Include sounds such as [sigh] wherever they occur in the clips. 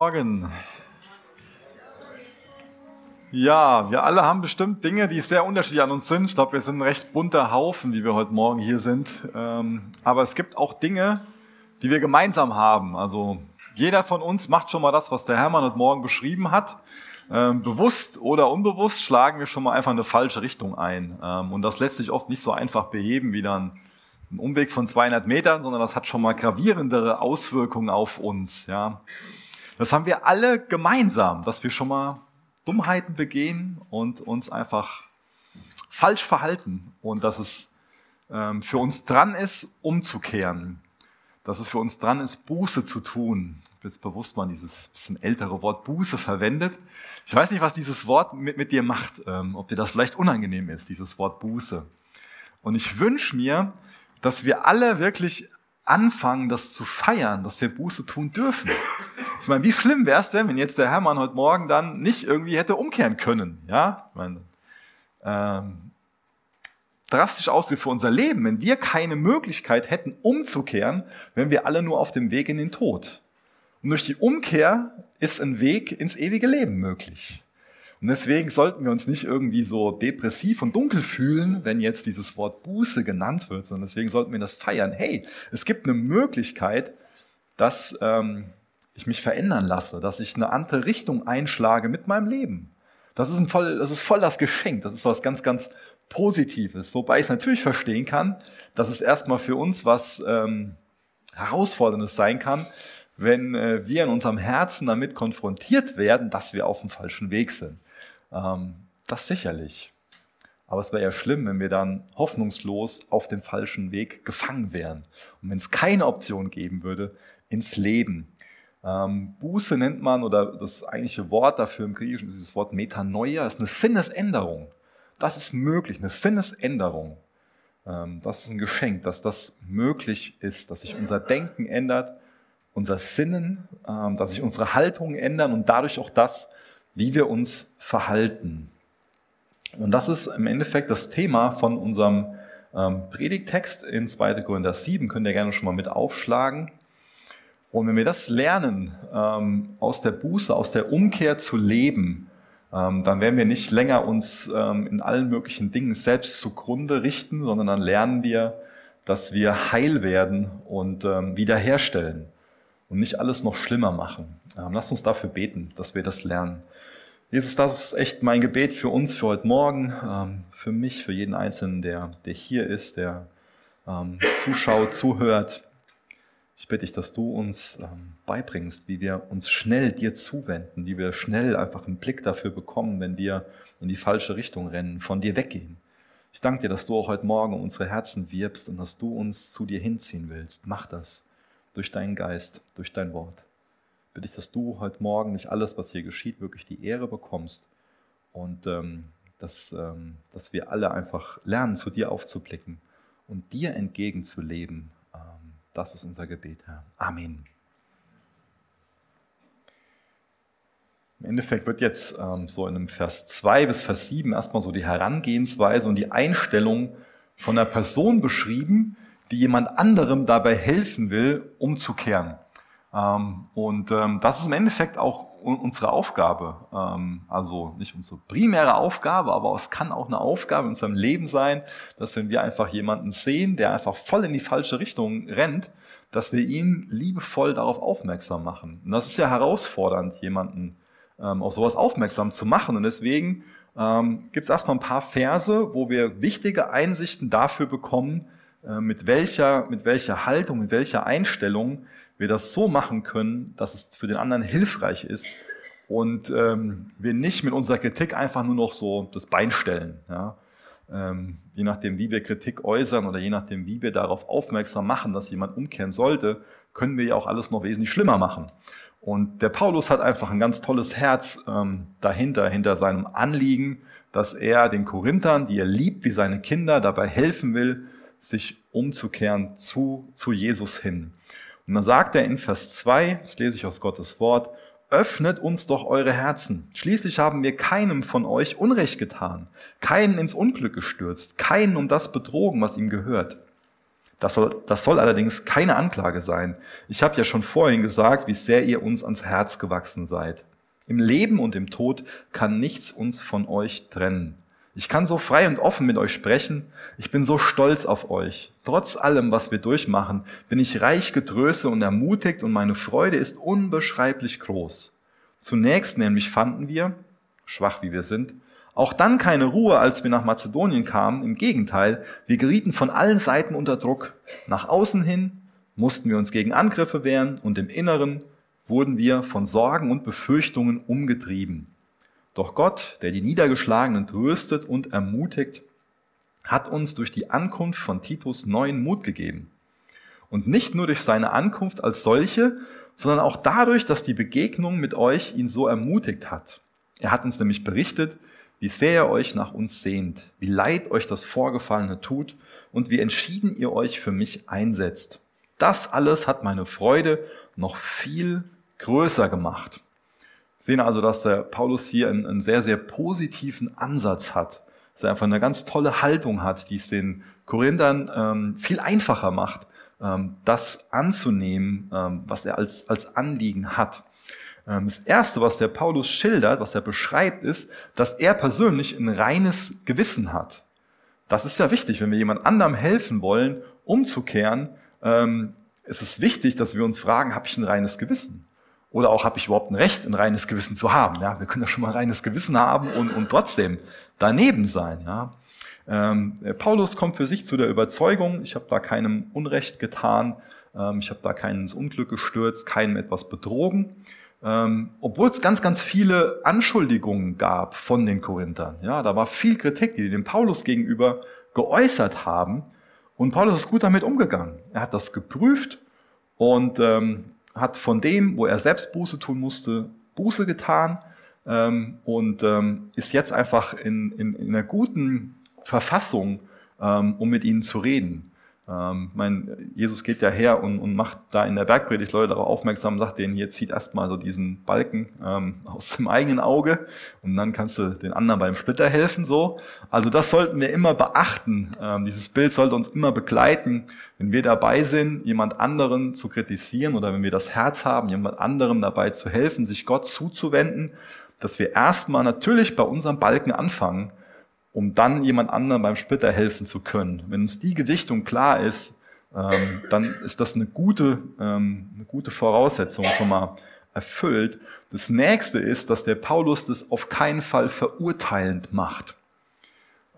Morgen. Ja, wir alle haben bestimmt Dinge, die sehr unterschiedlich an uns sind. Ich glaube, wir sind ein recht bunter Haufen, wie wir heute Morgen hier sind. Ähm, aber es gibt auch Dinge, die wir gemeinsam haben. Also jeder von uns macht schon mal das, was der Hermann heute Morgen beschrieben hat. Ähm, bewusst oder unbewusst schlagen wir schon mal einfach eine falsche Richtung ein. Ähm, und das lässt sich oft nicht so einfach beheben wie dann ein Umweg von 200 Metern, sondern das hat schon mal gravierendere Auswirkungen auf uns. Ja. Das haben wir alle gemeinsam, dass wir schon mal Dummheiten begehen und uns einfach falsch verhalten und dass es ähm, für uns dran ist, umzukehren. Dass es für uns dran ist, Buße zu tun. Ich habe jetzt bewusst mal dieses bisschen ältere Wort Buße verwendet. Ich weiß nicht, was dieses Wort mit, mit dir macht, ähm, ob dir das vielleicht unangenehm ist, dieses Wort Buße. Und ich wünsche mir, dass wir alle wirklich anfangen, das zu feiern, dass wir Buße tun dürfen. Ich meine, wie schlimm wäre es denn, wenn jetzt der Hermann heute Morgen dann nicht irgendwie hätte umkehren können? Ja, ich meine, ähm, drastisch ausgeführt für unser Leben, wenn wir keine Möglichkeit hätten, umzukehren, wären wir alle nur auf dem Weg in den Tod. Und durch die Umkehr ist ein Weg ins ewige Leben möglich. Und deswegen sollten wir uns nicht irgendwie so depressiv und dunkel fühlen, wenn jetzt dieses Wort Buße genannt wird, sondern deswegen sollten wir das feiern. Hey, es gibt eine Möglichkeit, dass ähm, ich mich verändern lasse, dass ich eine andere Richtung einschlage mit meinem Leben. Das ist, ein voll, das ist voll das Geschenk, das ist was ganz, ganz Positives. Wobei ich es natürlich verstehen kann, dass es erstmal für uns was ähm, Herausforderndes sein kann, wenn äh, wir in unserem Herzen damit konfrontiert werden, dass wir auf dem falschen Weg sind. Ähm, das sicherlich. Aber es wäre ja schlimm, wenn wir dann hoffnungslos auf dem falschen Weg gefangen wären. Und wenn es keine Option geben würde, ins Leben. Ähm, Buße nennt man, oder das eigentliche Wort dafür im Griechischen ist dieses Wort Metanoia, ist eine Sinnesänderung. Das ist möglich, eine Sinnesänderung. Ähm, das ist ein Geschenk, dass das möglich ist, dass sich unser Denken ändert, unser Sinnen, ähm, dass sich unsere Haltungen ändern und dadurch auch das, wie wir uns verhalten. Und das ist im Endeffekt das Thema von unserem ähm, Predigtext in 2. Korinther 7, könnt ihr gerne schon mal mit aufschlagen. Und wenn wir das lernen, ähm, aus der Buße, aus der Umkehr zu leben, ähm, dann werden wir nicht länger uns in allen möglichen Dingen selbst zugrunde richten, sondern dann lernen wir, dass wir heil werden und wiederherstellen und nicht alles noch schlimmer machen. Ähm, lasst uns dafür beten, dass wir das lernen. Jesus, das ist echt mein Gebet für uns, für heute Morgen, ähm, für mich, für jeden Einzelnen, der, der hier ist, der ähm, zuschaut, zuhört. Ich bitte dich, dass du uns beibringst, wie wir uns schnell dir zuwenden, wie wir schnell einfach einen Blick dafür bekommen, wenn wir in die falsche Richtung rennen, von dir weggehen. Ich danke dir, dass du auch heute Morgen unsere Herzen wirbst und dass du uns zu dir hinziehen willst. Mach das durch deinen Geist, durch dein Wort bitte ich, dass du heute Morgen nicht alles, was hier geschieht, wirklich die Ehre bekommst und ähm, dass, ähm, dass wir alle einfach lernen, zu dir aufzublicken und dir entgegenzuleben. Ähm, das ist unser Gebet, Herr. Amen. Im Endeffekt wird jetzt ähm, so in einem Vers 2 bis Vers 7 erstmal so die Herangehensweise und die Einstellung von einer Person beschrieben, die jemand anderem dabei helfen will, umzukehren. Ähm, und ähm, das ist im Endeffekt auch unsere Aufgabe. Ähm, also nicht unsere primäre Aufgabe, aber es kann auch eine Aufgabe in unserem Leben sein, dass wenn wir einfach jemanden sehen, der einfach voll in die falsche Richtung rennt, dass wir ihn liebevoll darauf aufmerksam machen. Und das ist ja herausfordernd, jemanden auf sowas aufmerksam zu machen. Und deswegen ähm, gibt es erstmal ein paar Verse, wo wir wichtige Einsichten dafür bekommen, mit welcher, mit welcher Haltung, mit welcher Einstellung wir das so machen können, dass es für den anderen hilfreich ist und ähm, wir nicht mit unserer Kritik einfach nur noch so das Bein stellen. Ja? Ähm, je nachdem, wie wir Kritik äußern oder je nachdem, wie wir darauf aufmerksam machen, dass jemand umkehren sollte, können wir ja auch alles noch wesentlich schlimmer machen. Und der Paulus hat einfach ein ganz tolles Herz ähm, dahinter, hinter seinem Anliegen, dass er den Korinthern, die er liebt wie seine Kinder, dabei helfen will, sich umzukehren zu, zu Jesus hin. Und dann sagt er in Vers 2, das lese ich aus Gottes Wort, öffnet uns doch eure Herzen. Schließlich haben wir keinem von euch Unrecht getan, keinen ins Unglück gestürzt, keinen um das betrogen, was ihm gehört. Das soll, das soll allerdings keine Anklage sein. Ich habe ja schon vorhin gesagt, wie sehr ihr uns ans Herz gewachsen seid. Im Leben und im Tod kann nichts uns von euch trennen. Ich kann so frei und offen mit euch sprechen. Ich bin so stolz auf euch. Trotz allem, was wir durchmachen, bin ich reich getröstet und ermutigt und meine Freude ist unbeschreiblich groß. Zunächst nämlich fanden wir, schwach wie wir sind, auch dann keine Ruhe, als wir nach Mazedonien kamen. Im Gegenteil, wir gerieten von allen Seiten unter Druck. Nach außen hin mussten wir uns gegen Angriffe wehren und im Inneren wurden wir von Sorgen und Befürchtungen umgetrieben. Doch Gott, der die Niedergeschlagenen tröstet und ermutigt, hat uns durch die Ankunft von Titus neuen Mut gegeben. Und nicht nur durch seine Ankunft als solche, sondern auch dadurch, dass die Begegnung mit euch ihn so ermutigt hat. Er hat uns nämlich berichtet, wie sehr ihr euch nach uns sehnt, wie leid euch das Vorgefallene tut und wie entschieden ihr euch für mich einsetzt. Das alles hat meine Freude noch viel größer gemacht. Sehen also, dass der Paulus hier einen, einen sehr, sehr positiven Ansatz hat, dass er einfach eine ganz tolle Haltung hat, die es den Korinthern ähm, viel einfacher macht, ähm, das anzunehmen, ähm, was er als, als Anliegen hat. Ähm, das Erste, was der Paulus schildert, was er beschreibt, ist, dass er persönlich ein reines Gewissen hat. Das ist ja wichtig, wenn wir jemand anderem helfen wollen, umzukehren, ähm, ist es wichtig, dass wir uns fragen, habe ich ein reines Gewissen? Oder auch, habe ich überhaupt ein Recht, ein reines Gewissen zu haben? Ja, wir können ja schon mal ein reines Gewissen haben und, und trotzdem daneben sein. Ja. Ähm, Paulus kommt für sich zu der Überzeugung, ich habe da keinem Unrecht getan, ähm, ich habe da keinen ins Unglück gestürzt, keinem etwas betrogen. Ähm, obwohl es ganz, ganz viele Anschuldigungen gab von den Korinthern. Ja, da war viel Kritik, die dem Paulus gegenüber geäußert haben. Und Paulus ist gut damit umgegangen. Er hat das geprüft und ähm, hat von dem, wo er selbst Buße tun musste, Buße getan ähm, und ähm, ist jetzt einfach in, in, in einer guten Verfassung, ähm, um mit ihnen zu reden. Ähm, mein, Jesus geht ja her und, und macht da in der Bergpredigt Leute darauf aufmerksam, sagt denen, hier zieht erstmal so diesen Balken ähm, [laughs] aus dem eigenen Auge und dann kannst du den anderen beim Splitter helfen. so. Also das sollten wir immer beachten. Ähm, dieses Bild sollte uns immer begleiten, wenn wir dabei sind, jemand anderen zu kritisieren oder wenn wir das Herz haben, jemand anderem dabei zu helfen, sich Gott zuzuwenden, dass wir erstmal natürlich bei unserem Balken anfangen um dann jemand anderem beim Splitter helfen zu können. Wenn uns die Gewichtung klar ist, ähm, dann ist das eine gute, ähm, eine gute Voraussetzung schon mal erfüllt. Das nächste ist, dass der Paulus das auf keinen Fall verurteilend macht.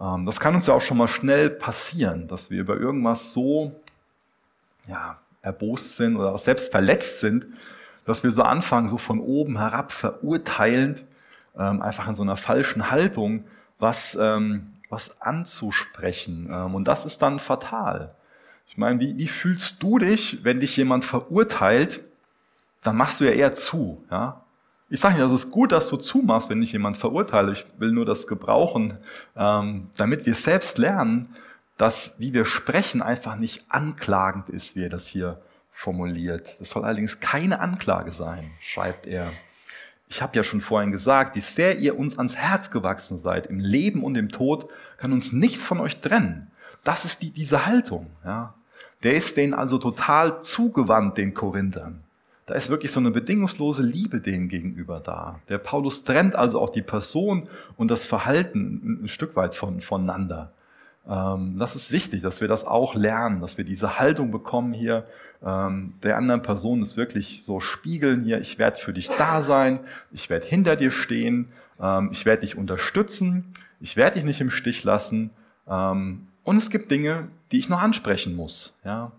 Ähm, das kann uns ja auch schon mal schnell passieren, dass wir über irgendwas so ja, erbost sind oder auch selbst verletzt sind, dass wir so anfangen, so von oben herab verurteilend, ähm, einfach in so einer falschen Haltung was, ähm, was anzusprechen. Ähm, und das ist dann fatal. Ich meine, wie, wie fühlst du dich, wenn dich jemand verurteilt? Dann machst du ja eher zu. Ja? Ich sage nicht, also es ist gut, dass du zumachst, wenn dich jemand verurteile. Ich will nur das gebrauchen, ähm, damit wir selbst lernen, dass, wie wir sprechen, einfach nicht anklagend ist, wie er das hier formuliert. Das soll allerdings keine Anklage sein, schreibt er. Ich habe ja schon vorhin gesagt, wie sehr ihr uns ans Herz gewachsen seid. Im Leben und im Tod kann uns nichts von euch trennen. Das ist die, diese Haltung. Ja. Der ist denen also total zugewandt, den Korinthern. Da ist wirklich so eine bedingungslose Liebe denen gegenüber da. Der Paulus trennt also auch die Person und das Verhalten ein Stück weit von, voneinander. Ähm, das ist wichtig, dass wir das auch lernen, dass wir diese Haltung bekommen hier, ähm, der anderen Person ist wirklich so spiegeln hier, ich werde für dich da sein, ich werde hinter dir stehen, ähm, ich werde dich unterstützen, ich werde dich nicht im Stich lassen. Und es gibt Dinge, die ich noch ansprechen muss, ja?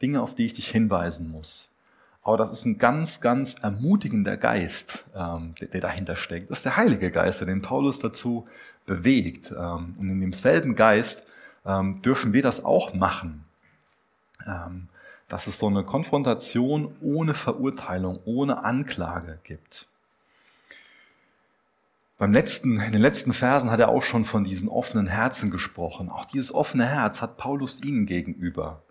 Dinge, auf die ich dich hinweisen muss. Aber das ist ein ganz, ganz ermutigender Geist, ähm, der, der, dahinter steckt. Das ist der Heilige Geist, der den Paulus dazu bewegt. Ähm, und in demselben Geist ähm, dürfen wir das auch machen. Ähm, dass es so eine Konfrontation ohne Verurteilung, ohne Anklage gibt. Beim letzten, in den letzten Versen hat er auch schon von diesen offenen Herzen gesprochen. Auch dieses offene Herz hat Paulus ihnen gegenüber.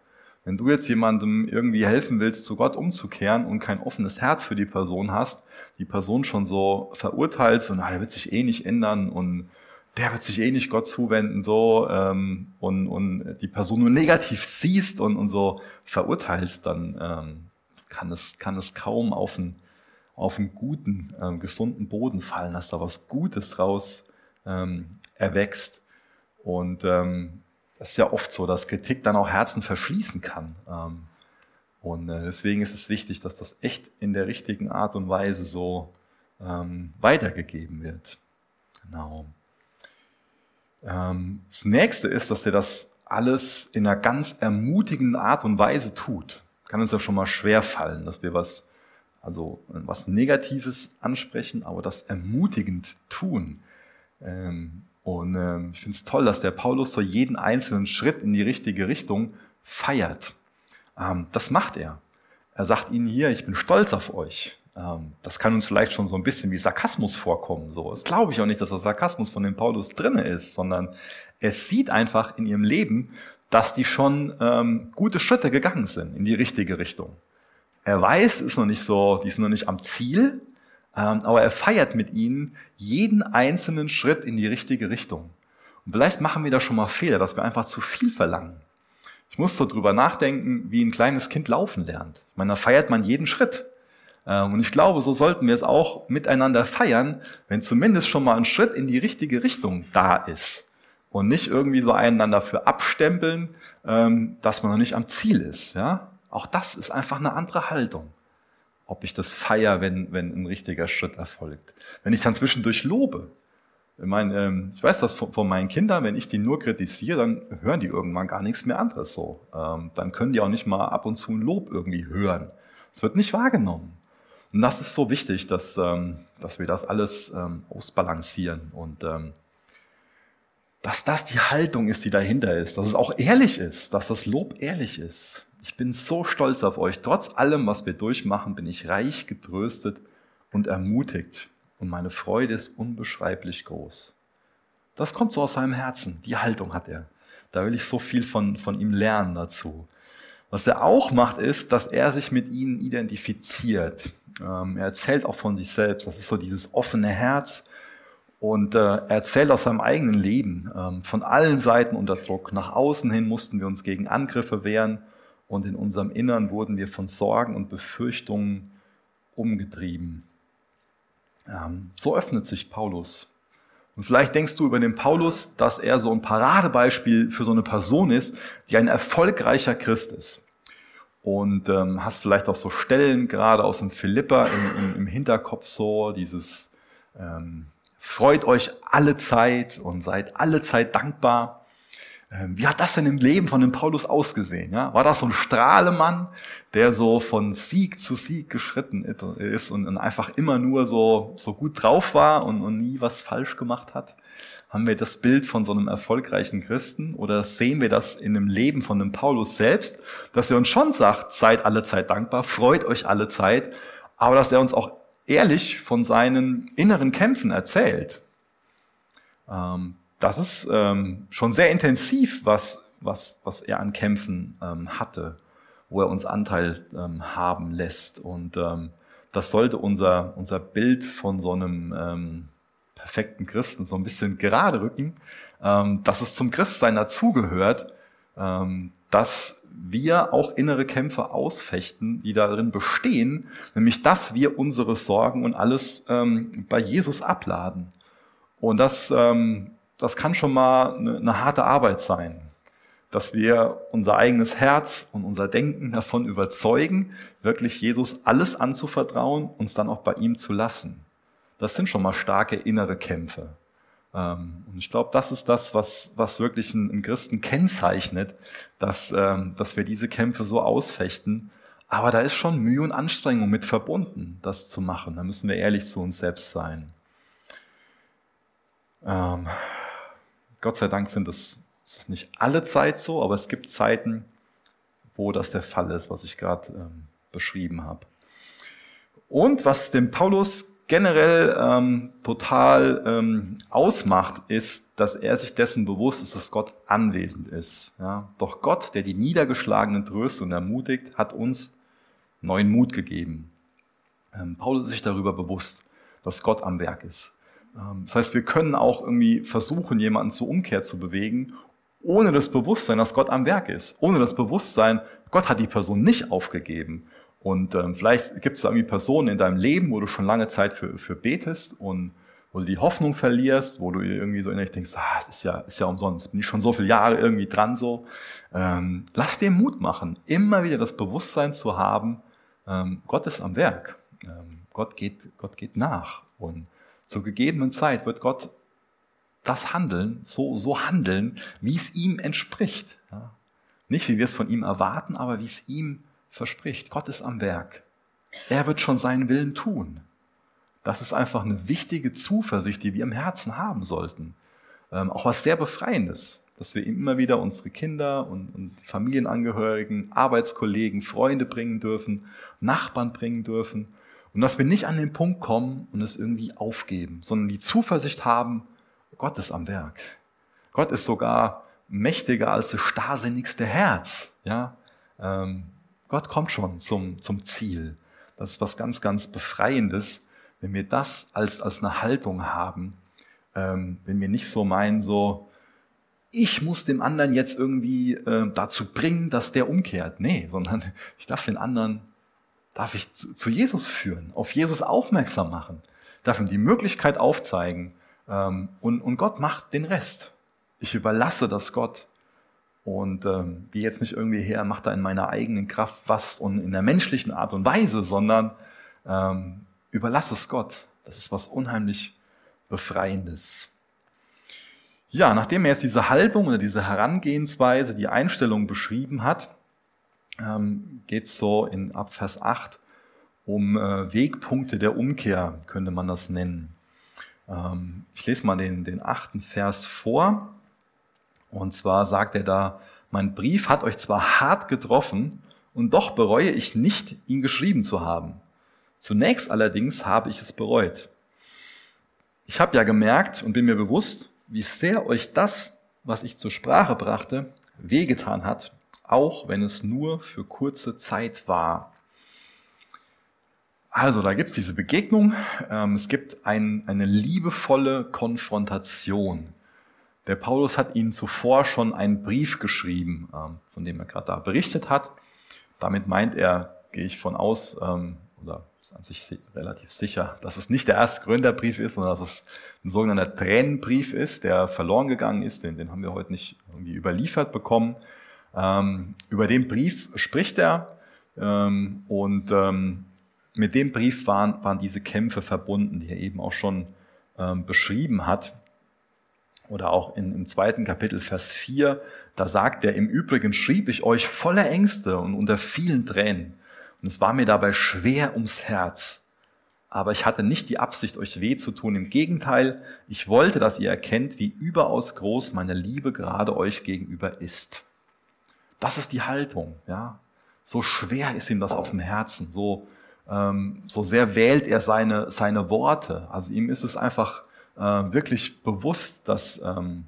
Wenn du jetzt jemandem irgendwie helfen willst, zu Gott umzukehren und kein offenes Herz für die Person hast, die Person schon so verurteilst und der wird sich eh nicht ändern und der wird sich eh nicht Gott zuwenden, so, ähm, und, und die Person nur negativ siehst und, und so verurteilst, dann ähm, kann, es, kann es kaum auf einen, auf einen guten, ähm, gesunden Boden fallen, dass da was Gutes draus ähm, erwächst. Und ähm, das ist ja oft so, dass Kritik dann auch Herzen verschließen kann. Ähm, und äh, deswegen ist es wichtig, dass das echt in der richtigen Art und Weise so ähm, weitergegeben wird. Genau. Ähm, das nächste ist, dass er das alles in einer ganz ermutigenden Art und Weise tut. Kann uns ja schon mal schwer fallen, dass wir was, also was Negatives ansprechen, aber das ermutigend tun. Ähm, und ähm, ich finde es toll, dass der Paulus so jeden einzelnen Schritt in die richtige Richtung feiert. Das macht er. Er sagt ihnen hier, ich bin stolz auf euch. Ähm, das kann uns vielleicht schon so ein bisschen wie Sarkasmus vorkommen. So, das glaube ich auch nicht, dass das Sarkasmus von dem Paulus drinne ist, sondern es sieht einfach in ihrem Leben, dass die schon ähm, gute Schritte gegangen sind in die richtige Richtung. Er weiß, ist noch nicht so, die sind noch nicht am Ziel, ähm, aber er feiert mit ihnen jeden einzelnen Schritt in die richtige Richtung. Und vielleicht machen wir da schon mal Fehler, dass wir einfach zu viel verlangen. Ich muss so drüber nachdenken, wie ein kleines Kind laufen lernt. Ich meine, da feiert man jeden Schritt. Ähm, und ich glaube, so sollten wir es auch miteinander feiern, wenn zumindest schon mal ein Schritt in die richtige Richtung da ist. Und nicht irgendwie so einander für abstempeln, ähm, dass man noch nicht am Ziel ist. Ja? Auch das ist einfach eine andere Haltung. Ob ich das feier, wenn, wenn ein richtiger Schritt erfolgt. Wenn ich dann zwischendurch lobe. Ich meine, ähm, ich weiß das von meinen Kindern, wenn ich die nur kritisiere, dann hören die irgendwann gar nichts mehr anderes so. Dann können die auch nicht mal ab und zu ein Lob irgendwie hören. Es wird nicht wahrgenommen. Und das ist so wichtig, dass, ähm, dass wir das alles ähm, ausbalancieren und ähm, dass das die Haltung ist, die dahinter ist, dass es auch ehrlich ist, dass das Lob ehrlich ist. Ich bin so stolz auf euch. Trotz allem, was wir durchmachen, bin ich reich getröstet und ermutigt. Und meine Freude ist unbeschreiblich groß. Das kommt so aus seinem Herzen. Die Haltung hat er. Da will ich so viel von, von ihm lernen dazu. Was er auch macht, ist, dass er sich mit ihnen identifiziert. Ähm, er erzählt auch von sich selbst. Das ist so dieses offene Herz. Und äh, er erzählt aus seinem eigenen Leben, ähm, von allen Seiten unter Druck. Nach außen hin mussten wir uns gegen Angriffe wehren und in unserem Innern wurden wir von Sorgen und Befürchtungen umgetrieben. Ähm, so öffnet sich Paulus. Und vielleicht denkst du über den Paulus, dass er so ein Paradebeispiel für so eine Person ist, die ein erfolgreicher Christ ist und ähm, hast vielleicht auch so Stellen gerade aus dem Philippa im, im, im Hinterkopf so dieses ähm, freut euch alle Zeit und seid alle Zeit dankbar. Ähm, wie hat das denn im Leben von dem Paulus ausgesehen? Ja? War das so ein Strahlemann, der so von Sieg zu Sieg geschritten ist und, einfach immer nur so, so gut drauf war und, und nie was falsch gemacht hat? Haben wir das Bild von so einem erfolgreichen Christen oder sehen wir das in dem Leben von dem Paulus selbst, dass er uns schon sagt, seid alle Zeit dankbar, freut euch alle Zeit, aber dass er uns auch ehrlich von seinen inneren Kämpfen erzählt. Ähm, das ist ähm, schon sehr intensiv, was, was, was er an Kämpfen ähm, hatte, wo er uns Anteil haben lässt. Und das sollte unser, unser Bild von so einem perfekten Christen so ein bisschen gerade rücken, ähm, dass es zum Christsein dazugehört, ähm, dass wir auch innere Kämpfe ausfechten, die darin bestehen, nämlich dass wir unsere Sorgen und alles ähm, bei Jesus abladen. Und das, ähm, das kann schon mal eine, eine harte Arbeit sein, dass wir unser eigenes Herz und unser Denken [laughs] davon überzeugen, wirklich Jesus alles anzuvertrauen, uns dann auch bei ihm zu lassen. Das sind schon mal starke innere Kämpfe. Ähm, und ich glaube, das ist das, was, was wirklich einen Christen kennzeichnet, dass, ähm, dass wir diese Kämpfe so ausfechten. Aber da ist schon Mühe und Anstrengung mit verbunden, das zu machen. Da müssen wir ehrlich zu uns selbst sein. Gott sei Dank sind es, ist nicht alle Zeit so, aber es gibt Zeiten, wo das der Fall ist, was ich gerade ähm, beschrieben habe. Und was dem Paulus generell ähm, total ähm, ausmacht, ist, dass er sich dessen bewusst ist, dass Gott anwesend ist. Ja? Doch Gott, der die Niedergeschlagenen tröstet und ermutigt, hat uns neuen Mut gegeben. Ähm, Paulus ist sich darüber bewusst, dass Gott am Werk ist. Ähm, das heißt, wir können auch irgendwie versuchen, jemanden zur Umkehr zu bewegen, ohne das Bewusstsein, dass Gott am Werk ist. Ohne das Bewusstsein, Gott hat die Person nicht aufgegeben. Und ähm, vielleicht gibt es irgendwie Personen in deinem Leben, wo du schon lange Zeit für, für betest und wo du die Hoffnung verlierst, wo du irgendwie so innerlich denkst, ah, das ist ja, ist ja umsonst, bin ich schon so viele Jahre irgendwie dran so. Ähm, lass dir Mut machen, immer wieder das Bewusstsein zu haben, ähm, Gott ist am Werk. Ähm, Gott, geht, Gott geht nach. Und zur gegebenen Zeit wird Gott das handeln, so, so handeln, wie es ihm entspricht. Ja? Nicht wie wir es von ihm erwarten, aber wie es ihm verspricht. Gott ist am Werk. Er wird schon seinen Willen tun. Das ist einfach eine wichtige Zuversicht, die wir im Herzen haben sollten. Ähm, auch was sehr Befreiendes, dass wir immer wieder unsere Kinder und, und Familienangehörigen, Arbeitskollegen, Freunde bringen dürfen, Nachbarn bringen dürfen. Und dass wir nicht an den Punkt kommen und es irgendwie aufgeben, sondern die Zuversicht haben, Gott ist am Werk. Gott ist sogar mächtiger als das starrsinnigste Herz. Ja? Ähm, Gott kommt schon zum, zum Ziel. Das ist was ganz, ganz Befreiendes, wenn wir das als, als eine Haltung haben, ähm, wenn wir nicht so meinen, so, ich muss dem anderen jetzt irgendwie äh, dazu bringen, dass der umkehrt. Nee, sondern [laughs] ich darf den anderen, darf ich zu, Jesus führen, auf Jesus aufmerksam machen, darf ihm die Möglichkeit aufzeigen ähm, und, und Gott macht den Rest. Ich überlasse das Gott und ähm, gehe jetzt nicht irgendwie her, mache da in meiner eigenen Kraft was und in der menschlichen Art und Weise, sondern ähm, Überlass es Gott. Das ist was unheimlich Befreiendes. Ja, nachdem er jetzt diese Haltung oder diese Herangehensweise, die Einstellung beschrieben hat, ähm, geht es so in ab Vers 8 um äh, Wegpunkte der Umkehr, könnte man das nennen. Ähm, ich lese mal den, den achten Vers vor. Und zwar sagt er da, mein Brief hat euch zwar hart getroffen, und doch bereue ich nicht, ihn geschrieben zu haben. Zunächst allerdings habe ich es bereut. Ich habe ja gemerkt und bin mir bewusst, wie sehr euch das, was ich zur Sprache brachte, wehgetan hat, auch wenn es nur für kurze Zeit war. Also, da gibt es diese Begegnung. Ähm, es gibt ein, eine liebevolle Konfrontation. Der Paulus hat ihnen zuvor schon einen Brief geschrieben, ähm, von dem er gerade da berichtet hat. Damit meint er, gehe ich von aus, ähm, oder ist an sich relativ sicher, dass es nicht der erste Gründerbrief ist, sondern dass es ein sogenannter Tränenbrief ist, der verloren gegangen ist. Den, den haben wir heute nicht irgendwie überliefert bekommen. Ähm, über den Brief spricht er ähm, und ähm, mit dem Brief waren, waren diese Kämpfe verbunden, die er eben auch schon beschrieben hat. Oder auch in, im zweiten Kapitel, Vers 4, da sagt er, im Übrigen schrieb ich euch voller Ängste und unter vielen Tränen. Und es war mir dabei schwer ums Herz. Aber ich hatte nicht die Absicht, euch weh zu tun. Im Gegenteil, ich wollte, dass ihr erkennt, wie überaus groß meine Liebe gerade euch gegenüber ist. Das ist die Haltung, ja. So schwer ist ihm das auf dem Herzen. So, ähm, so sehr wählt er seine, seine Worte. Also ihm ist es einfach äh, wirklich bewusst, dass, ähm,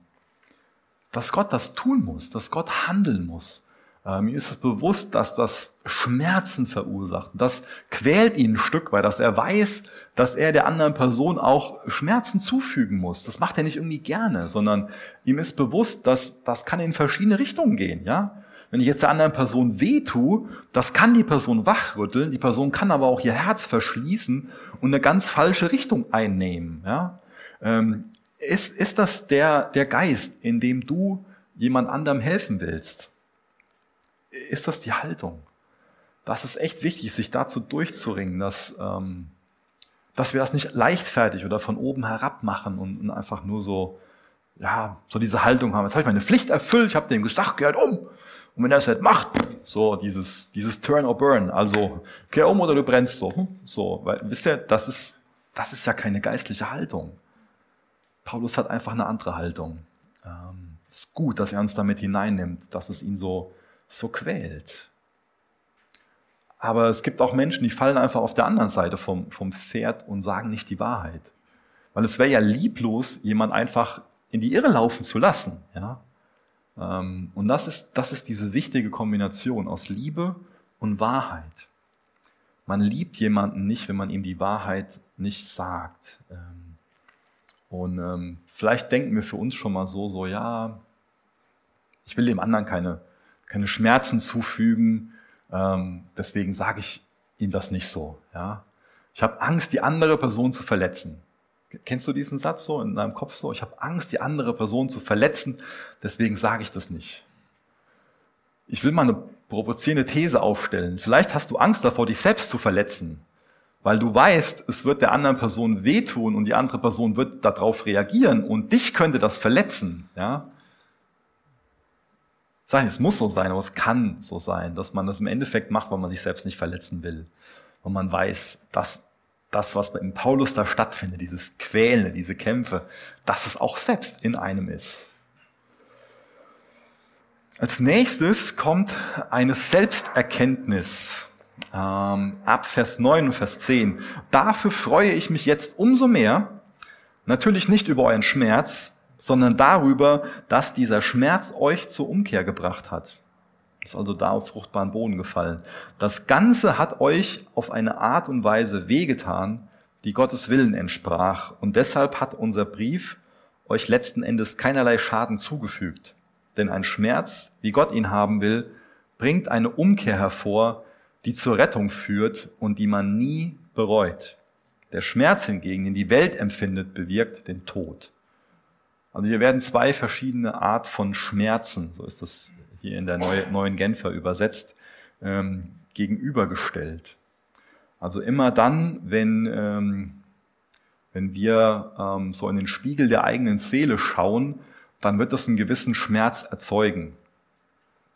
dass Gott das tun muss, dass Gott handeln muss. Äh, mir ist es bewusst, dass das Schmerzen verursacht. Das quält ihn ein Stück weit, dass er weiß, dass er der anderen Person auch Schmerzen zufügen muss. Das macht er nicht irgendwie gerne, sondern ihm ist bewusst, dass das kann in verschiedene Richtungen gehen, ja. Wenn ich jetzt der anderen Person weh tue, das kann die Person wachrütteln, die Person kann aber auch ihr Herz verschließen und eine ganz falsche Richtung einnehmen, ja. Ähm, ist, ist das der, der Geist, in dem du jemand anderem helfen willst? ist das die Haltung. Das ist echt wichtig, sich dazu durchzuringen, dass, ähm, dass wir das nicht leichtfertig oder von oben herab machen und, und einfach nur so, ja, so diese Haltung haben. Jetzt habe ich meine Pflicht erfüllt, ich habe dem gesagt, geh halt um. Und wenn er es nicht macht, so dieses, dieses Turn or Burn, also geh um oder du brennst so. Hm, so, weil, wisst ihr, das ist, das ist ja keine geistliche Haltung. Paulus hat einfach eine andere Haltung. Ähm, ist gut, dass er uns damit hineinnimmt, dass es ihn so so quält. Aber es gibt auch Menschen, die fallen einfach auf der anderen Seite vom, vom Pferd und sagen nicht die Wahrheit. Weil es wäre ja lieblos, jemand einfach in die Irre laufen zu lassen. Ja? Ähm, und das ist, das ist diese wichtige Kombination aus Liebe und Wahrheit. Man liebt jemanden nicht, wenn man ihm die Wahrheit nicht sagt. Ähm, Und ähm, vielleicht denken wir für uns schon mal so, so ja, ich will dem anderen keine, keine Schmerzen zufügen, deswegen sage ich ihm das nicht so. Ja, ich habe Angst, die andere Person zu verletzen. Kennst du diesen Satz so in deinem Kopf so? Ich habe Angst, die andere Person zu verletzen, deswegen sage ich das nicht. Ich will mal eine provozierende These aufstellen. Vielleicht hast du Angst davor, dich selbst zu verletzen, weil du weißt, es wird der anderen Person wehtun und die andere Person wird darauf reagieren und dich könnte das verletzen. Ja? Sagen, es muss so sein, aber es kann so sein, dass man das im Endeffekt macht, weil man sich selbst nicht verletzen will. Und man weiß, dass das, was im Paulus da stattfindet, dieses Quälen, diese Kämpfe, dass es auch selbst in einem ist. Als nächstes kommt eine Selbsterkenntnis ähm, ab Vers 9 und Vers 10. Dafür freue ich mich jetzt umso mehr, natürlich nicht über euren Schmerz, sondern darüber, dass dieser Schmerz euch zur Umkehr gebracht hat. Ist also da auf fruchtbaren Boden gefallen. Das Ganze hat euch auf eine Art und Weise wehgetan, die Gottes Willen entsprach. Und deshalb hat unser Brief euch letzten Endes keinerlei Schaden zugefügt. Denn ein Schmerz, wie Gott ihn haben will, bringt eine Umkehr hervor, die zur Rettung führt und die man nie bereut. Der Schmerz hingegen, den die Welt empfindet, bewirkt den Tod. Also hier werden zwei verschiedene Art von Schmerzen, so ist das hier in der neuen Genfer übersetzt, ähm, gegenübergestellt. Also immer dann, wenn, ähm, wenn wir ähm, so in den Spiegel der eigenen Seele schauen, dann wird das einen gewissen Schmerz erzeugen.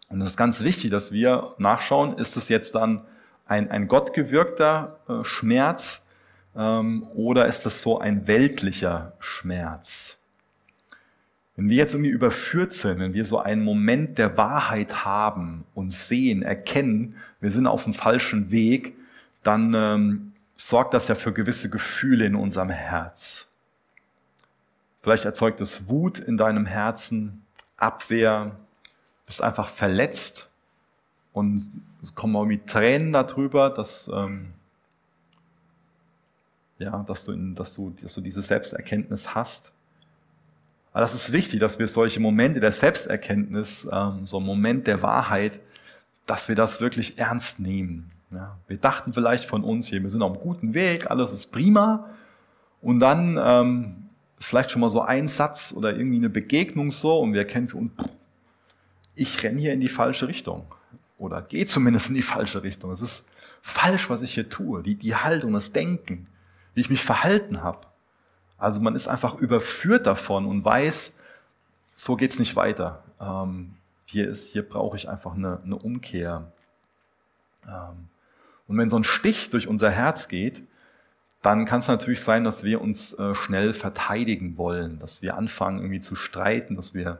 Und es ist ganz wichtig, dass wir nachschauen, ist es jetzt dann ein, ein gottgewirkter äh, Schmerz ähm, oder ist das so ein weltlicher Schmerz? Wenn wir jetzt irgendwie überführt sind, wenn wir so einen Moment der Wahrheit haben und sehen, erkennen, wir sind auf dem falschen Weg, dann ähm, sorgt das ja für gewisse Gefühle in unserem Herz. Vielleicht erzeugt es Wut in deinem Herzen, Abwehr, bist einfach verletzt und es kommen irgendwie Tränen darüber, dass, ähm, ja, dass, du in, dass, du, dass du diese Selbsterkenntnis hast. Aber das ist wichtig, dass wir solche Momente der Selbsterkenntnis, ähm, so ein Moment der Wahrheit, dass wir das wirklich ernst nehmen. Ja, wir dachten vielleicht von uns hier, wir sind auf einem guten Weg, alles ist prima. Und dann ähm, ist vielleicht schon mal so ein Satz oder irgendwie eine Begegnung so und wir erkennen für ich renne hier in die falsche Richtung oder gehe zumindest in die falsche Richtung. Es ist falsch, was ich hier tue, die, die Haltung, das Denken, wie ich mich verhalten habe. Also man ist einfach überführt davon und weiß, so geht's nicht weiter. Ähm, hier hier brauche ich einfach eine, eine Umkehr. Ähm, und wenn so ein Stich durch unser Herz geht, dann kann es natürlich sein, dass wir uns äh, schnell verteidigen wollen, dass wir anfangen irgendwie zu streiten, dass wir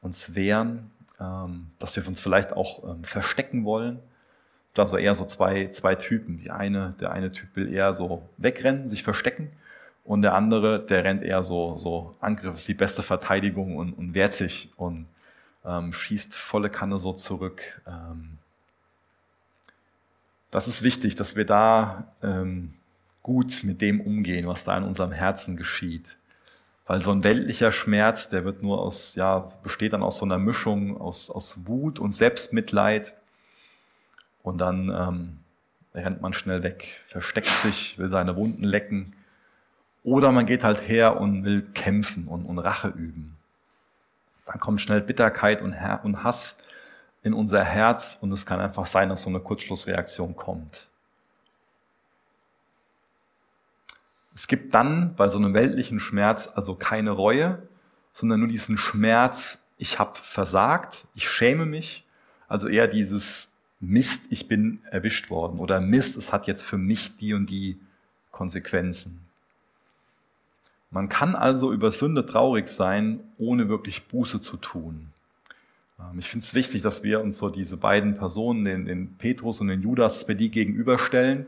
uns wehren, ähm, dass wir uns vielleicht auch ähm, verstecken wollen. Also eher so zwei, zwei Typen. Die eine, der eine Typ will eher so wegrennen, sich verstecken und der andere, der rennt eher so, so Angriff ist die beste Verteidigung und, und wehrt sich und ähm, schießt volle Kanne so zurück. Ähm, das ist wichtig, dass wir da ähm, gut mit dem umgehen, was da in unserem Herzen geschieht. Weil so ein weltlicher Schmerz, der wird nur aus, ja, besteht dann aus so einer Mischung aus, aus Wut und Selbstmitleid. Und dann ähm, rennt man schnell weg, versteckt sich, will seine Wunden lecken. Oder man geht halt her und will kämpfen und, und Rache üben. Dann kommt schnell Bitterkeit und, und Hass in unser Herz und es kann einfach sein, dass so eine Kurzschlussreaktion kommt. Es gibt dann bei so einem weltlichen Schmerz also keine Reue, sondern nur diesen Schmerz, ich habe versagt, ich schäme mich, also eher dieses Mist, ich bin erwischt worden oder Mist, es hat jetzt für mich die und die Konsequenzen. Man kann also über Sünde traurig sein, ohne wirklich Buße zu tun. Ähm, ich finde es wichtig, dass wir uns so diese beiden Personen, den, den Petrus und den Judas, dass wir die gegenüberstellen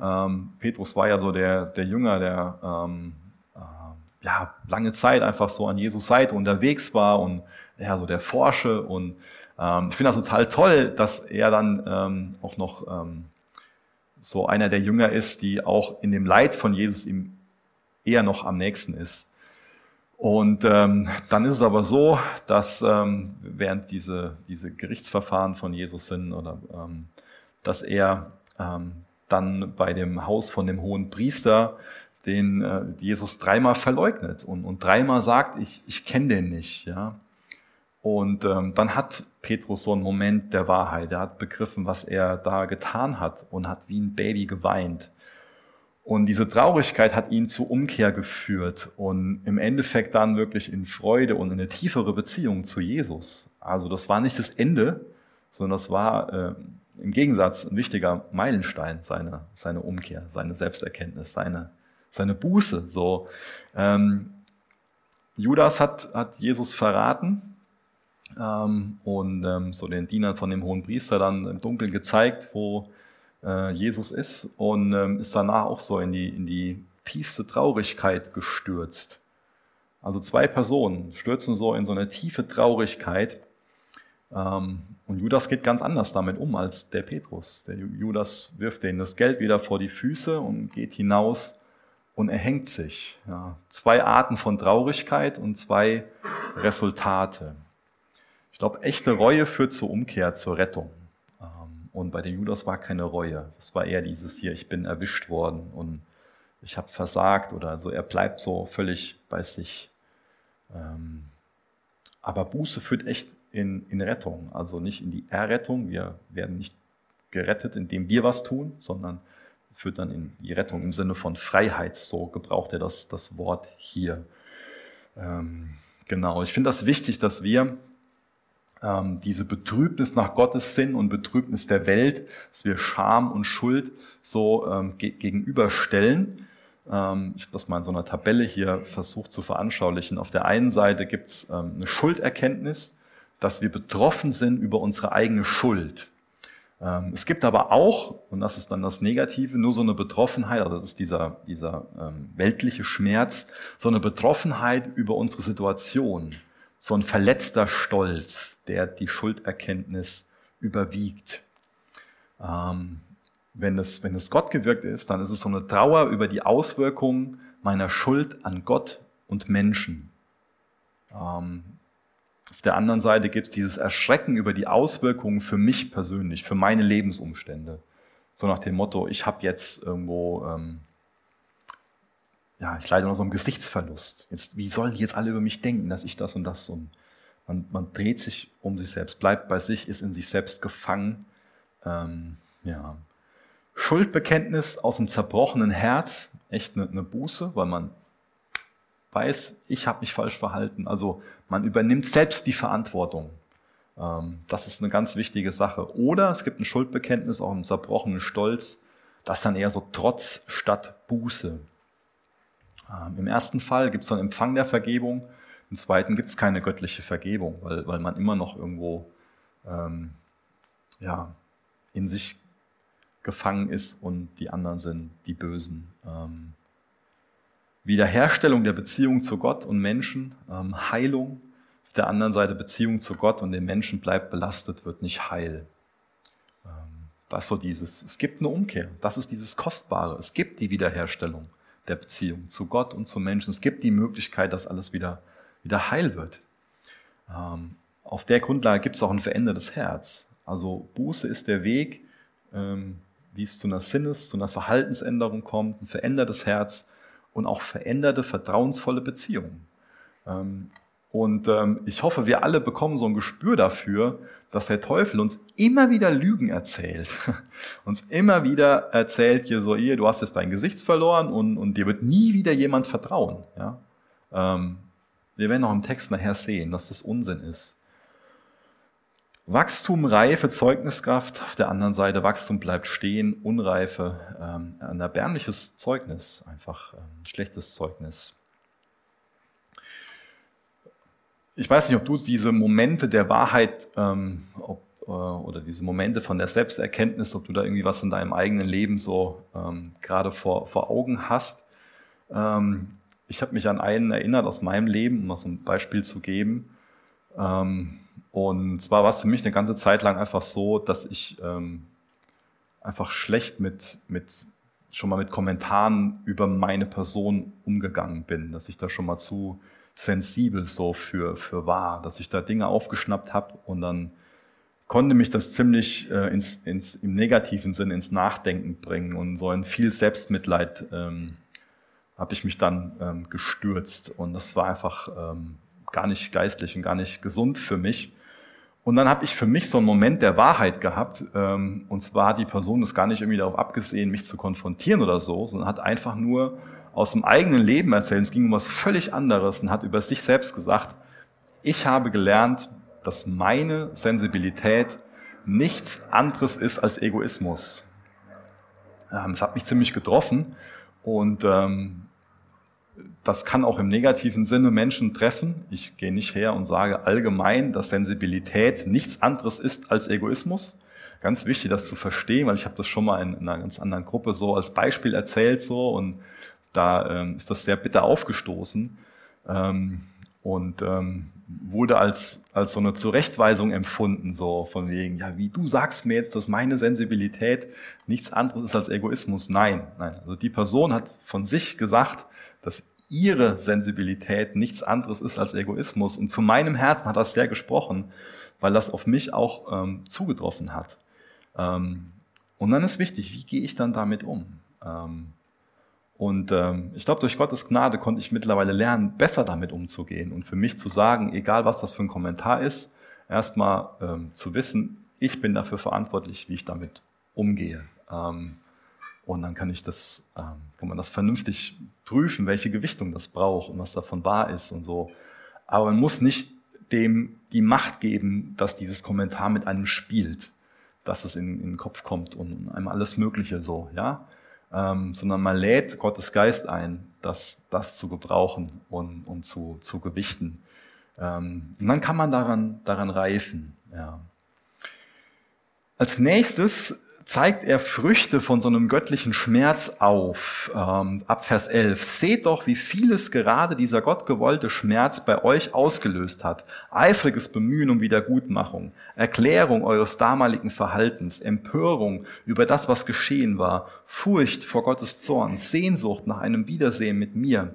ähm, Petrus war ja so der, der Jünger, der ähm, äh, ja, lange Zeit einfach so an Jesus Seite unterwegs war und ja, so der Forsche. Und ähm, ich finde das total toll, dass er dann ähm, auch noch ähm, so einer der Jünger ist, die auch in dem Leid von Jesus ihm eher noch am nächsten ist. Und ähm, dann ist es aber so, dass ähm, während diese, diese Gerichtsverfahren von Jesus sind, oder ähm, dass er ähm, dann bei dem Haus von dem hohen Priester den äh, Jesus dreimal verleugnet und, und dreimal sagt, ich, ich kenne den nicht. Ja? Und ähm, dann hat Petrus so einen Moment der Wahrheit. Er hat begriffen, was er da getan hat und hat wie ein Baby geweint. Und diese Traurigkeit hat ihn zur Umkehr geführt und im Endeffekt dann wirklich in Freude und in eine tiefere Beziehung zu Jesus. Also das war nicht das Ende, sondern das war äh, im Gegensatz ein wichtiger Meilenstein, seine, seine Umkehr, seine Selbsterkenntnis, seine, seine Buße. So, ähm, Judas hat, hat Jesus verraten ähm, und ähm, so den Dienern von dem hohen Priester dann im Dunkeln gezeigt, wo äh, Jesus ist und ähm, ist danach auch so in die, in die tiefste Traurigkeit gestürzt. Also zwei Personen stürzen so in so eine tiefe Traurigkeit. Ähm, und Judas geht ganz anders damit um als der Petrus. Der Judas wirft denen das Geld wieder vor die Füße und geht hinaus und erhängt sich. Ja, zwei Arten von Traurigkeit und zwei Resultate. Ich glaube, echte Reue führt zur Umkehr, zur Rettung. Und bei dem Judas war keine Reue. Es war eher dieses hier, ich bin erwischt worden und ich habe versagt oder so. Er bleibt so völlig bei sich. Ähm, aber Buße führt echt in, in Rettung, also nicht in die Errettung. Wir werden nicht gerettet, indem wir was tun, sondern es führt dann in die Rettung im Sinne von Freiheit. So gebraucht er das, das Wort hier. Ähm, genau, ich finde das wichtig, dass wir ähm, diese Betrübnis nach Gottes Sinn und Betrübnis der Welt, dass wir Scham und Schuld so ähm, ge gegenüberstellen. Ähm, ich habe das mal in so einer Tabelle hier versucht zu veranschaulichen. Auf der einen Seite gibt es ähm, eine Schulderkenntnis, dass wir betroffen sind über unsere eigene Schuld. Ähm, es gibt aber auch, und das ist dann das Negative, nur so eine Betroffenheit, also das ist dieser, dieser ähm, weltliche Schmerz, so eine Betroffenheit über unsere Situation so ein verletzter Stolz, der die Schulderkenntnis überwiegt. Ähm, wenn, es, wenn es Gott gewirkt ist, dann ist es so eine Trauer über die Auswirkungen meiner Schuld an Gott und Menschen. Ähm, auf der anderen Seite gibt es dieses Erschrecken über die Auswirkungen für mich persönlich, für meine Lebensumstände. So nach dem Motto, ich habe jetzt irgendwo ähm, ja, ich leide unter so einem Gesichtsverlust. Jetzt, wie sollen die jetzt alle über mich denken, dass ich das und das und man, man dreht sich um sich selbst, bleibt bei sich, ist in sich selbst gefangen. Ähm, ja. Schuldbekenntnis aus dem zerbrochenen Herz, echt eine, eine Buße, weil man weiß, ich habe mich falsch verhalten. Also man übernimmt selbst die Verantwortung. Ähm, das ist eine ganz wichtige Sache. Oder es gibt ein Schuldbekenntnis auch im zerbrochenen Stolz, das dann eher so Trotz statt Buße. Ähm, Im ersten Fall gibt es dann Empfang der Vergebung, im zweiten gibt es keine göttliche Vergebung, weil, weil man immer noch irgendwo ähm, ja, in sich gefangen ist und die anderen sind die Bösen. Ähm, Wiederherstellung der Beziehung zu Gott und Menschen, ähm, Heilung, auf der anderen Seite Beziehung zu Gott und den Menschen bleibt belastet, wird nicht heil. Ähm, das ist so dieses, es gibt eine Umkehr, das ist dieses Kostbare, es gibt die Wiederherstellung der Beziehung zu Gott und zu Menschen. Es gibt die Möglichkeit, dass alles wieder, wieder heil wird. Ähm, auf der Grundlage gibt es auch ein verändertes Herz. Also Buße ist der Weg, ähm, wie es zu einer Sinnes-, zu einer Verhaltensänderung kommt, ein verändertes Herz und auch veränderte, vertrauensvolle Beziehungen. Ähm, und ähm, ich hoffe, wir alle bekommen so ein Gespür dafür, dass der Teufel uns immer wieder Lügen erzählt. [laughs] uns immer wieder erzählt hier so, ihr, du hast jetzt dein Gesicht verloren und, und dir wird nie wieder jemand vertrauen. Ja? Ähm, wir werden auch im Text nachher sehen, dass das Unsinn ist. Wachstum, Reife, Zeugniskraft, auf der anderen Seite Wachstum bleibt stehen, Unreife, ähm, ein erbärmliches Zeugnis, einfach ähm, schlechtes Zeugnis. Ich weiß nicht, ob du diese Momente der Wahrheit ähm, ob, äh, oder diese Momente von der Selbsterkenntnis, ob du da irgendwie was in deinem eigenen Leben so ähm, gerade vor, vor Augen hast. Ähm, ich habe mich an einen erinnert aus meinem Leben, um mal so ein Beispiel zu geben. Ähm, und zwar war es für mich eine ganze Zeit lang einfach so, dass ich ähm, einfach schlecht mit, mit schon mal mit Kommentaren über meine Person umgegangen bin, dass ich da schon mal zu sensibel so für, für wahr, dass ich da Dinge aufgeschnappt habe und dann konnte mich das ziemlich äh, ins, ins, im negativen Sinn ins Nachdenken bringen und so in viel Selbstmitleid ähm, habe ich mich dann ähm, gestürzt und das war einfach ähm, gar nicht geistlich und gar nicht gesund für mich. Und dann habe ich für mich so einen Moment der Wahrheit gehabt. Ähm, und zwar die Person ist gar nicht irgendwie darauf abgesehen, mich zu konfrontieren oder so, sondern hat einfach nur aus dem eigenen Leben erzählt. Es ging um was völlig anderes und hat über sich selbst gesagt, ich habe gelernt, dass meine Sensibilität nichts anderes ist als Egoismus. Ähm, es hat mich ziemlich getroffen und ähm, das kann auch im negativen Sinne Menschen treffen. Ich gehe nicht her und sage allgemein, dass Sensibilität nichts anderes ist als Egoismus. Ganz wichtig, das zu verstehen, weil ich habe das schon mal in, einer ganz anderen Gruppe so als Beispiel erzählt so und da ähm, ist das sehr bitter aufgestoßen ähm, und ähm, wurde als, als so eine Zurechtweisung empfunden, so von wegen, ja, wie du sagst mir jetzt, dass meine Sensibilität nichts anderes ist als Egoismus. Nein, nein. Also die Person hat von sich gesagt, dass ihre Sensibilität nichts anderes ist als Egoismus. Und zu meinem Herzen hat das sehr gesprochen, weil das auf mich auch ähm, zugetroffen hat. Ähm, und dann ist wichtig, wie gehe ich dann damit um? Ähm, und ähm, ich glaube, durch Gottes Gnade konnte ich mittlerweile lernen, besser damit umzugehen und für mich zu sagen, egal was das für ein Kommentar ist, erstmal ähm, zu wissen, ich bin dafür verantwortlich, wie ich damit umgehe. Ähm, und dann kann ich das, ähm, kann man das vernünftig prüfen, welche Gewichtung das braucht und was davon wahr ist und so. Aber man muss nicht dem die Macht geben, dass dieses Kommentar mit einem spielt, dass es in, in den Kopf kommt und einem alles Mögliche so, ja. Ähm, sondern man lädt Gottes Geist ein, das, das zu gebrauchen und, und zu, zu gewichten. Ähm, und dann kann man daran, daran reifen, ja. Als nächstes zeigt er Früchte von so einem göttlichen Schmerz auf. Ähm, ab Vers 11. Seht doch, wie vieles gerade dieser gottgewollte Schmerz bei euch ausgelöst hat. Eifriges Bemühen um Wiedergutmachung, Erklärung eures damaligen Verhaltens, Empörung über das, was geschehen war, Furcht vor Gottes Zorn, Sehnsucht nach einem Wiedersehen mit mir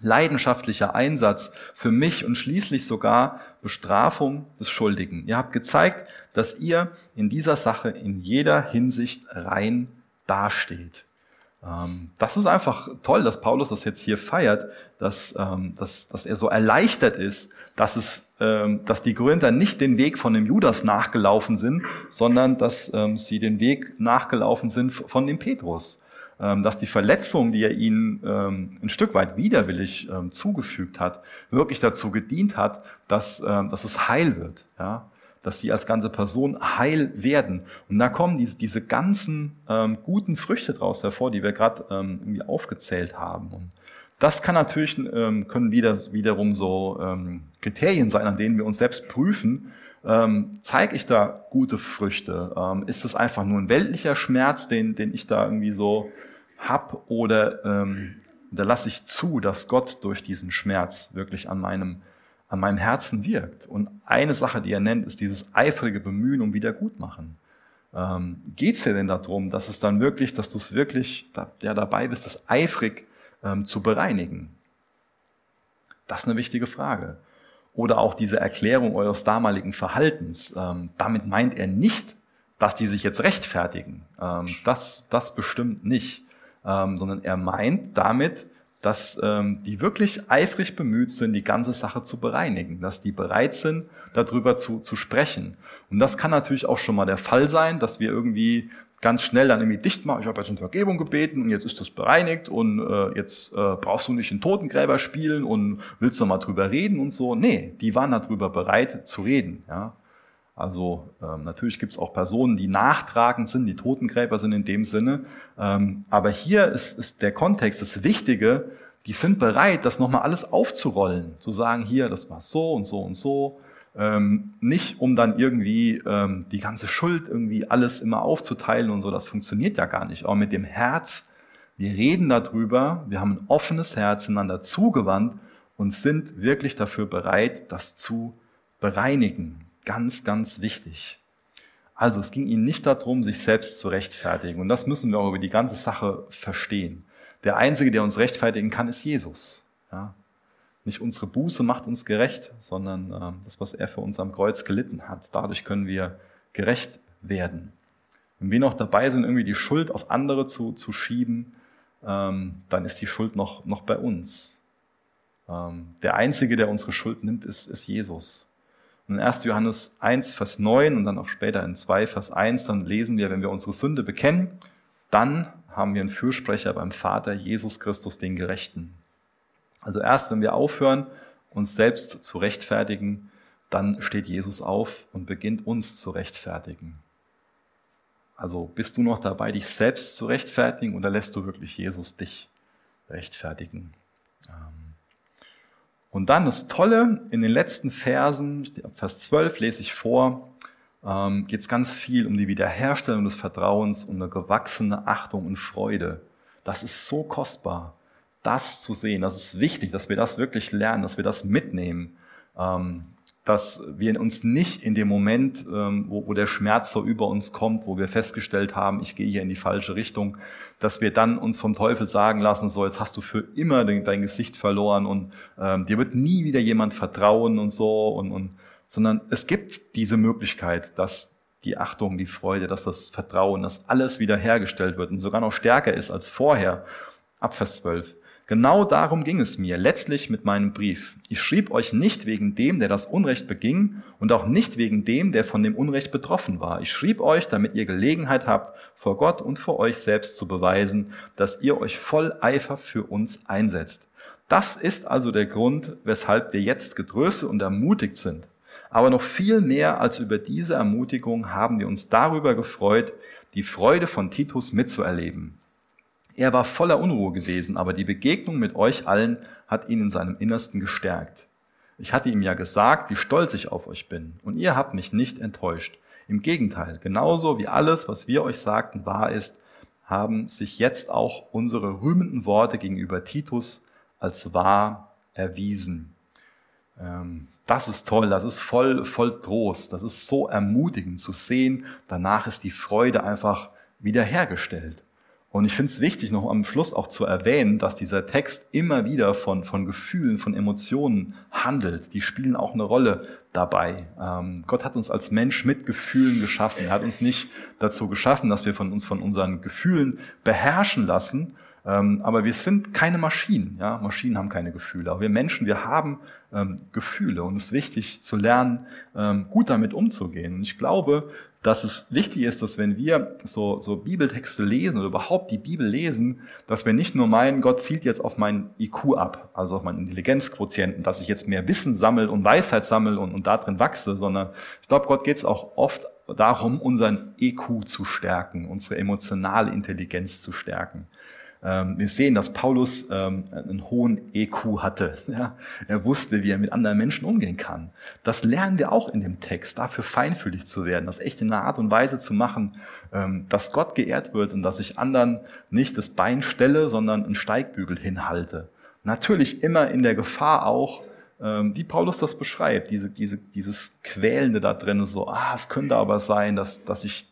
leidenschaftlicher Einsatz für mich und schließlich sogar Bestrafung des Schuldigen. Ihr habt gezeigt, dass ihr in dieser Sache in jeder Hinsicht rein dasteht. Ähm, das ist einfach toll, dass Paulus das jetzt hier feiert, dass, ähm, dass, dass er so erleichtert ist, dass, es, ähm, dass die Korinther nicht den Weg von dem Judas nachgelaufen sind, sondern dass sie den Weg nachgelaufen sind von dem Petrus. Dass die Verletzung, die er ihnen ein Stück weit widerwillig zugefügt hat, wirklich dazu gedient hat, dass, dass es heil wird. Ja? Dass sie als ganze Person heil werden. Und da kommen diese, diese ganzen ähm, guten Früchte draus hervor, die wir gerade ähm, irgendwie aufgezählt haben. Und das kann natürlich, ähm, können wieder, wiederum so ähm, Kriterien sein, an denen wir uns selbst prüfen. Ähm, zeige ich da gute Früchte? Ähm, ist es einfach nur ein weltlicher Schmerz, den, den ich da irgendwie so hab oder ähm, da lasse ich zu, dass Gott durch diesen Schmerz wirklich an meinem, an meinem Herzen wirkt. Und eine Sache, die er nennt, ist dieses eifrige Bemühen um Wiedergutmachen. Ähm, Geht es dir denn darum, dass es dann wirklich, dass du es wirklich da, ja, dabei bist, das eifrig ähm, zu bereinigen? Das ist eine wichtige Frage. Oder auch diese Erklärung eures damaligen Verhaltens. Ähm, damit meint er nicht, dass die sich jetzt rechtfertigen. Ähm, das, das bestimmt nicht ähm, sondern er meint damit, dass ähm, die wirklich eifrig bemüht sind, die ganze Sache zu bereinigen, dass die bereit sind, darüber zu, zu sprechen. Und das kann natürlich auch schon mal der Fall sein, dass wir irgendwie ganz schnell dann irgendwie dicht machen, ich habe jetzt um Vergebung gebeten und jetzt ist das bereinigt und äh, jetzt äh, brauchst du nicht in Totengräber spielen und willst noch mal drüber reden und so. Nee, die waren darüber bereit zu reden. Ja. Also ähm, natürlich gibt es auch Personen, die nachtragend sind, die Totengräber sind in dem Sinne. Ähm, aber hier ist, ist der Kontext, das Wichtige, die sind bereit, das nochmal alles aufzurollen, zu sagen, hier, das war so und so und so. Ähm, nicht um dann irgendwie ähm, die ganze Schuld irgendwie alles immer aufzuteilen und so, das funktioniert ja gar nicht. Aber mit dem Herz, wir reden darüber, wir haben ein offenes Herz einander zugewandt und sind wirklich dafür bereit, das zu bereinigen. Ganz, ganz wichtig. Also es ging ihnen nicht darum, sich selbst zu rechtfertigen. Und das müssen wir auch über die ganze Sache verstehen. Der Einzige, der uns rechtfertigen kann, ist Jesus. Ja? Nicht unsere Buße macht uns gerecht, sondern äh, das, was er für uns am Kreuz gelitten hat. Dadurch können wir gerecht werden. Wenn wir noch dabei sind, irgendwie die Schuld auf andere zu, zu schieben, ähm, dann ist die Schuld noch, noch bei uns. Ähm, der Einzige, der unsere Schuld nimmt, ist, ist Jesus. Und in 1. Johannes 1, Vers 9 und dann auch später in 2, Vers 1, dann lesen wir, wenn wir unsere Sünde bekennen, dann haben wir einen Fürsprecher beim Vater, Jesus Christus, den Gerechten. Also erst wenn wir aufhören, uns selbst zu rechtfertigen, dann steht Jesus auf und beginnt uns zu rechtfertigen. Also bist du noch dabei, dich selbst zu rechtfertigen oder lässt du wirklich Jesus dich rechtfertigen? Und dann das Tolle, in den letzten Versen, Vers 12 lese ich vor, ähm, geht es ganz viel um die Wiederherstellung des Vertrauens, um eine gewachsene Achtung und Freude. Das ist so kostbar, das zu sehen. Das ist wichtig, dass wir das wirklich lernen, dass wir das mitnehmen. Ähm, dass wir uns nicht in dem Moment, ähm, wo, wo der Schmerz so über uns kommt, wo wir festgestellt haben, ich gehe hier in die falsche Richtung, dass wir dann uns vom Teufel sagen lassen, so jetzt hast du für immer dein, dein Gesicht verloren und ähm, dir wird nie wieder jemand vertrauen und so und, und sondern es gibt diese Möglichkeit, dass die Achtung, die Freude, dass das Vertrauen, dass alles wieder hergestellt wird und sogar noch stärker ist als vorher. Ab Vers 12. Genau darum ging es mir letztlich mit meinem Brief. Ich schrieb euch nicht wegen dem, der das Unrecht beging und auch nicht wegen dem, der von dem Unrecht betroffen war. Ich schrieb euch, damit ihr Gelegenheit habt, vor Gott und vor euch selbst zu beweisen, dass ihr euch voll Eifer für uns einsetzt. Das ist also der Grund, weshalb wir jetzt getröstet und ermutigt sind. Aber noch viel mehr als über diese Ermutigung haben wir uns darüber gefreut, die Freude von Titus mitzuerleben. Er war voller Unruhe gewesen, aber die Begegnung mit euch allen hat ihn in seinem Innersten gestärkt. Ich hatte ihm ja gesagt, wie stolz ich auf euch bin, und ihr habt mich nicht enttäuscht. Im Gegenteil, genauso wie alles, was wir euch sagten, wahr ist, haben sich jetzt auch unsere rühmenden Worte gegenüber Titus als wahr erwiesen. Ähm, das ist toll, das ist voll, voll Trost, das ist so ermutigend zu sehen. Danach ist die Freude einfach wiederhergestellt. Und ich finde es wichtig, noch am Schluss auch zu erwähnen, dass dieser Text immer wieder von, von Gefühlen, von Emotionen handelt. Die spielen auch eine Rolle dabei. Ähm, Gott hat uns als Mensch mit Gefühlen geschaffen. Er hat uns nicht dazu geschaffen, dass wir von uns von unseren Gefühlen beherrschen lassen, aber wir sind keine Maschinen. Ja? Maschinen haben keine Gefühle. Aber wir Menschen, wir haben ähm, Gefühle. Und es ist wichtig zu lernen, ähm, gut damit umzugehen. Und ich glaube, dass es wichtig ist, dass wenn wir so, so Bibeltexte lesen oder überhaupt die Bibel lesen, dass wir nicht nur meinen, Gott zielt jetzt auf meinen IQ ab, also auf meinen Intelligenzquotienten, dass ich jetzt mehr Wissen sammle und Weisheit sammle und, und darin wachse, sondern ich glaube, Gott geht es auch oft darum, unseren EQ zu stärken, unsere emotionale Intelligenz zu stärken. Ähm, wir sehen, dass Paulus ähm, einen hohen EQ hatte. [laughs] Er wusste, wie er mit anderen Menschen umgehen kann. Das lernen wir auch in dem Text, dafür feinfühlig zu werden, das echt in einer Art und Weise zu machen, ähm, dass Gott geehrt wird und dass ich anderen nicht das Bein stelle, sondern einen Steigbügel hinhalte. Natürlich immer in der Gefahr auch, wie Paulus das beschreibt, diese, diese, dieses Quälende da drin, so, ah, es könnte aber sein, dass, dass ich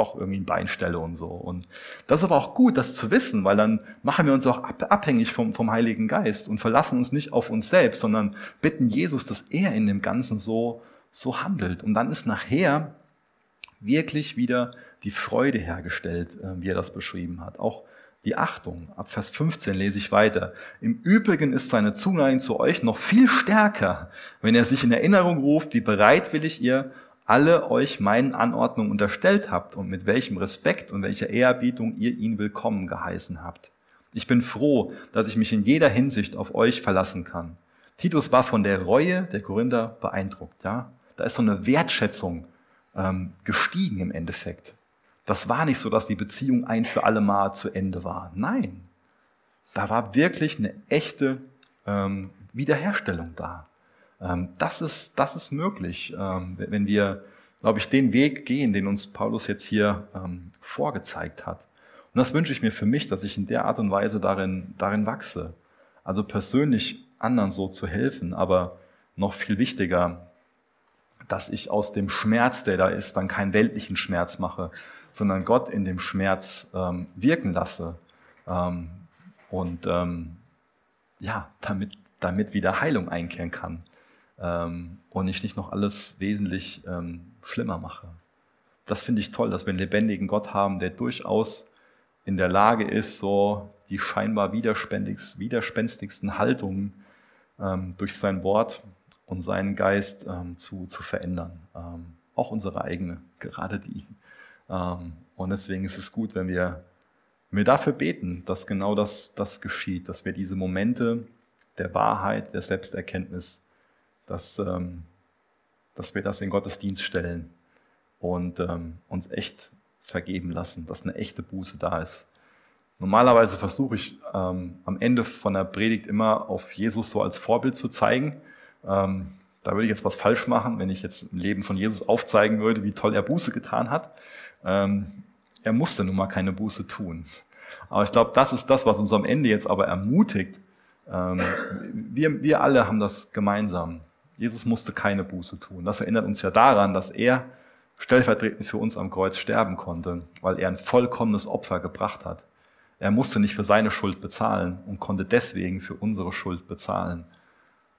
doch irgendwie ein Bein stelle und so. Und das ist aber auch gut, das zu wissen, weil dann machen wir uns auch abhängig vom, vom Heiligen Geist und verlassen uns nicht auf uns selbst, sondern bitten Jesus, dass er in dem Ganzen so, so handelt. Und dann ist nachher wirklich wieder die Freude hergestellt, äh, wie er das beschrieben hat. Auch die Achtung. Ab Vers 15 lese ich weiter. Im Übrigen ist seine Zuneigung zu euch noch viel stärker, wenn er sich in Erinnerung ruft, wie bereitwillig ihr alle euch meinen Anordnungen unterstellt habt und mit welchem Respekt und welcher Ehrerbietung ihr ihn willkommen geheißen habt. Ich bin froh, dass ich mich in jeder Hinsicht auf euch verlassen kann. Titus war von der Reue der Korinther beeindruckt. Ja, da ist so eine Wertschätzung ähm, gestiegen im Endeffekt. Das war nicht so, dass die Beziehung ein für alle Mal zu Ende war. Nein, da war wirklich eine echte ähm, Wiederherstellung da. Ähm, das, ist, das ist möglich, ähm, wenn wir, glaube ich, den Weg gehen, den uns Paulus jetzt hier ähm, vorgezeigt hat. Und das wünsche ich mir für mich, dass ich in der Art und Weise darin, darin wachse. Also persönlich anderen so zu helfen, aber noch viel wichtiger, dass ich aus dem Schmerz, der da ist, dann keinen weltlichen Schmerz mache, sondern Gott in dem Schmerz ähm, wirken lasse. Ähm, und ähm, ja, damit damit wieder Heilung einkehren kann ähm, und ich nicht noch alles wesentlich ähm, schlimmer mache. Das finde ich toll, dass wir einen lebendigen Gott haben, der durchaus in der Lage ist, so die scheinbar widerspenstigsten Haltungen ähm, durch sein Wort und seinen Geist ähm, zu, zu verändern. Ähm, auch unsere eigene, gerade die. Ähm, und deswegen ist es gut, wenn wir, wir dafür beten, dass genau das, das geschieht, dass wir diese Momente der Wahrheit, der Selbsterkenntnis, dass, ähm, dass wir das in Gottesdienst stellen und ähm, uns echt vergeben lassen, dass eine echte Buße da ist. Normalerweise versuche ich ähm, am Ende von der Predigt immer auf Jesus so als Vorbild zu zeigen. Ähm, da würde ich jetzt was falsch machen, wenn ich jetzt im Leben von Jesus aufzeigen würde, wie toll er Buße getan hat. Ähm, er musste nun mal keine Buße tun. Aber ich glaube, das ist das, was uns am Ende jetzt aber ermutigt. Ähm, wir, wir alle haben das gemeinsam. Jesus musste keine Buße tun. Das erinnert uns ja daran, dass er stellvertretend für uns am Kreuz sterben konnte, weil er ein vollkommenes Opfer gebracht hat. Er musste nicht für seine Schuld bezahlen und konnte deswegen für unsere Schuld bezahlen.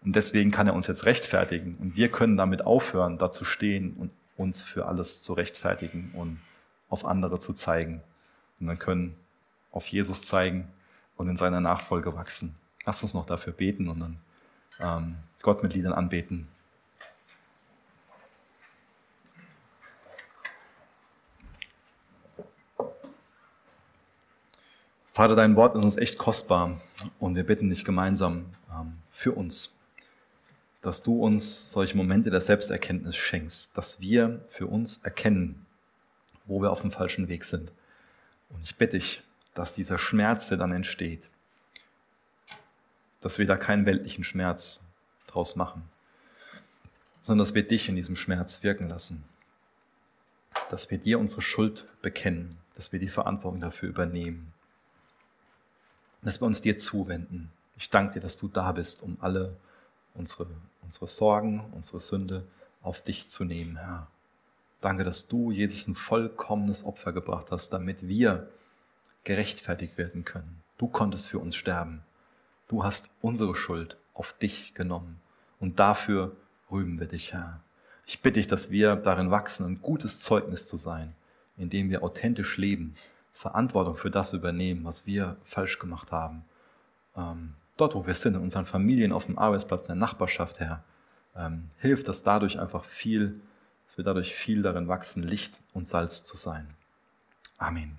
Und deswegen kann er uns jetzt rechtfertigen. Und wir können damit aufhören, da zu stehen und uns für alles zu rechtfertigen und auf andere zu zeigen. Und dann können auf Jesus zeigen und in seiner Nachfolge wachsen. Lass uns noch dafür beten und dann ähm, Gott mit Liedern anbeten. Vater, dein Wort ist uns echt kostbar und wir bitten dich gemeinsam ähm, für uns, dass du uns solche Momente der Selbsterkenntnis schenkst, dass wir für uns erkennen, wo wir auf dem falschen Weg sind. Und ich bitte dich, dass dieser Schmerz, der dann entsteht, dass wir da keinen weltlichen Schmerz draus machen, sondern dass wir dich in diesem Schmerz wirken lassen, dass wir dir unsere Schuld bekennen, dass wir die Verantwortung dafür übernehmen dass wir uns dir zuwenden. Ich danke dir, dass du da bist, um alle unsere, unsere Sorgen, unsere Sünde auf dich zu nehmen, Herr. Danke, dass du Jesus ein vollkommenes Opfer gebracht hast, damit wir gerechtfertigt werden können. Du konntest für uns sterben. Du hast unsere Schuld auf dich genommen. Und dafür rühmen wir dich, Herr. Ich bitte dich, dass wir darin wachsen, ein gutes Zeugnis zu sein, indem wir authentisch leben Verantwortung für das übernehmen, was wir falsch gemacht haben. Ähm, dort, wo wir sind, in unseren Familien, auf dem Arbeitsplatz, in der Nachbarschaft, Herr, ähm, hilft das dadurch einfach viel, dass wir dadurch viel darin wachsen, Licht und Salz zu sein. Amen.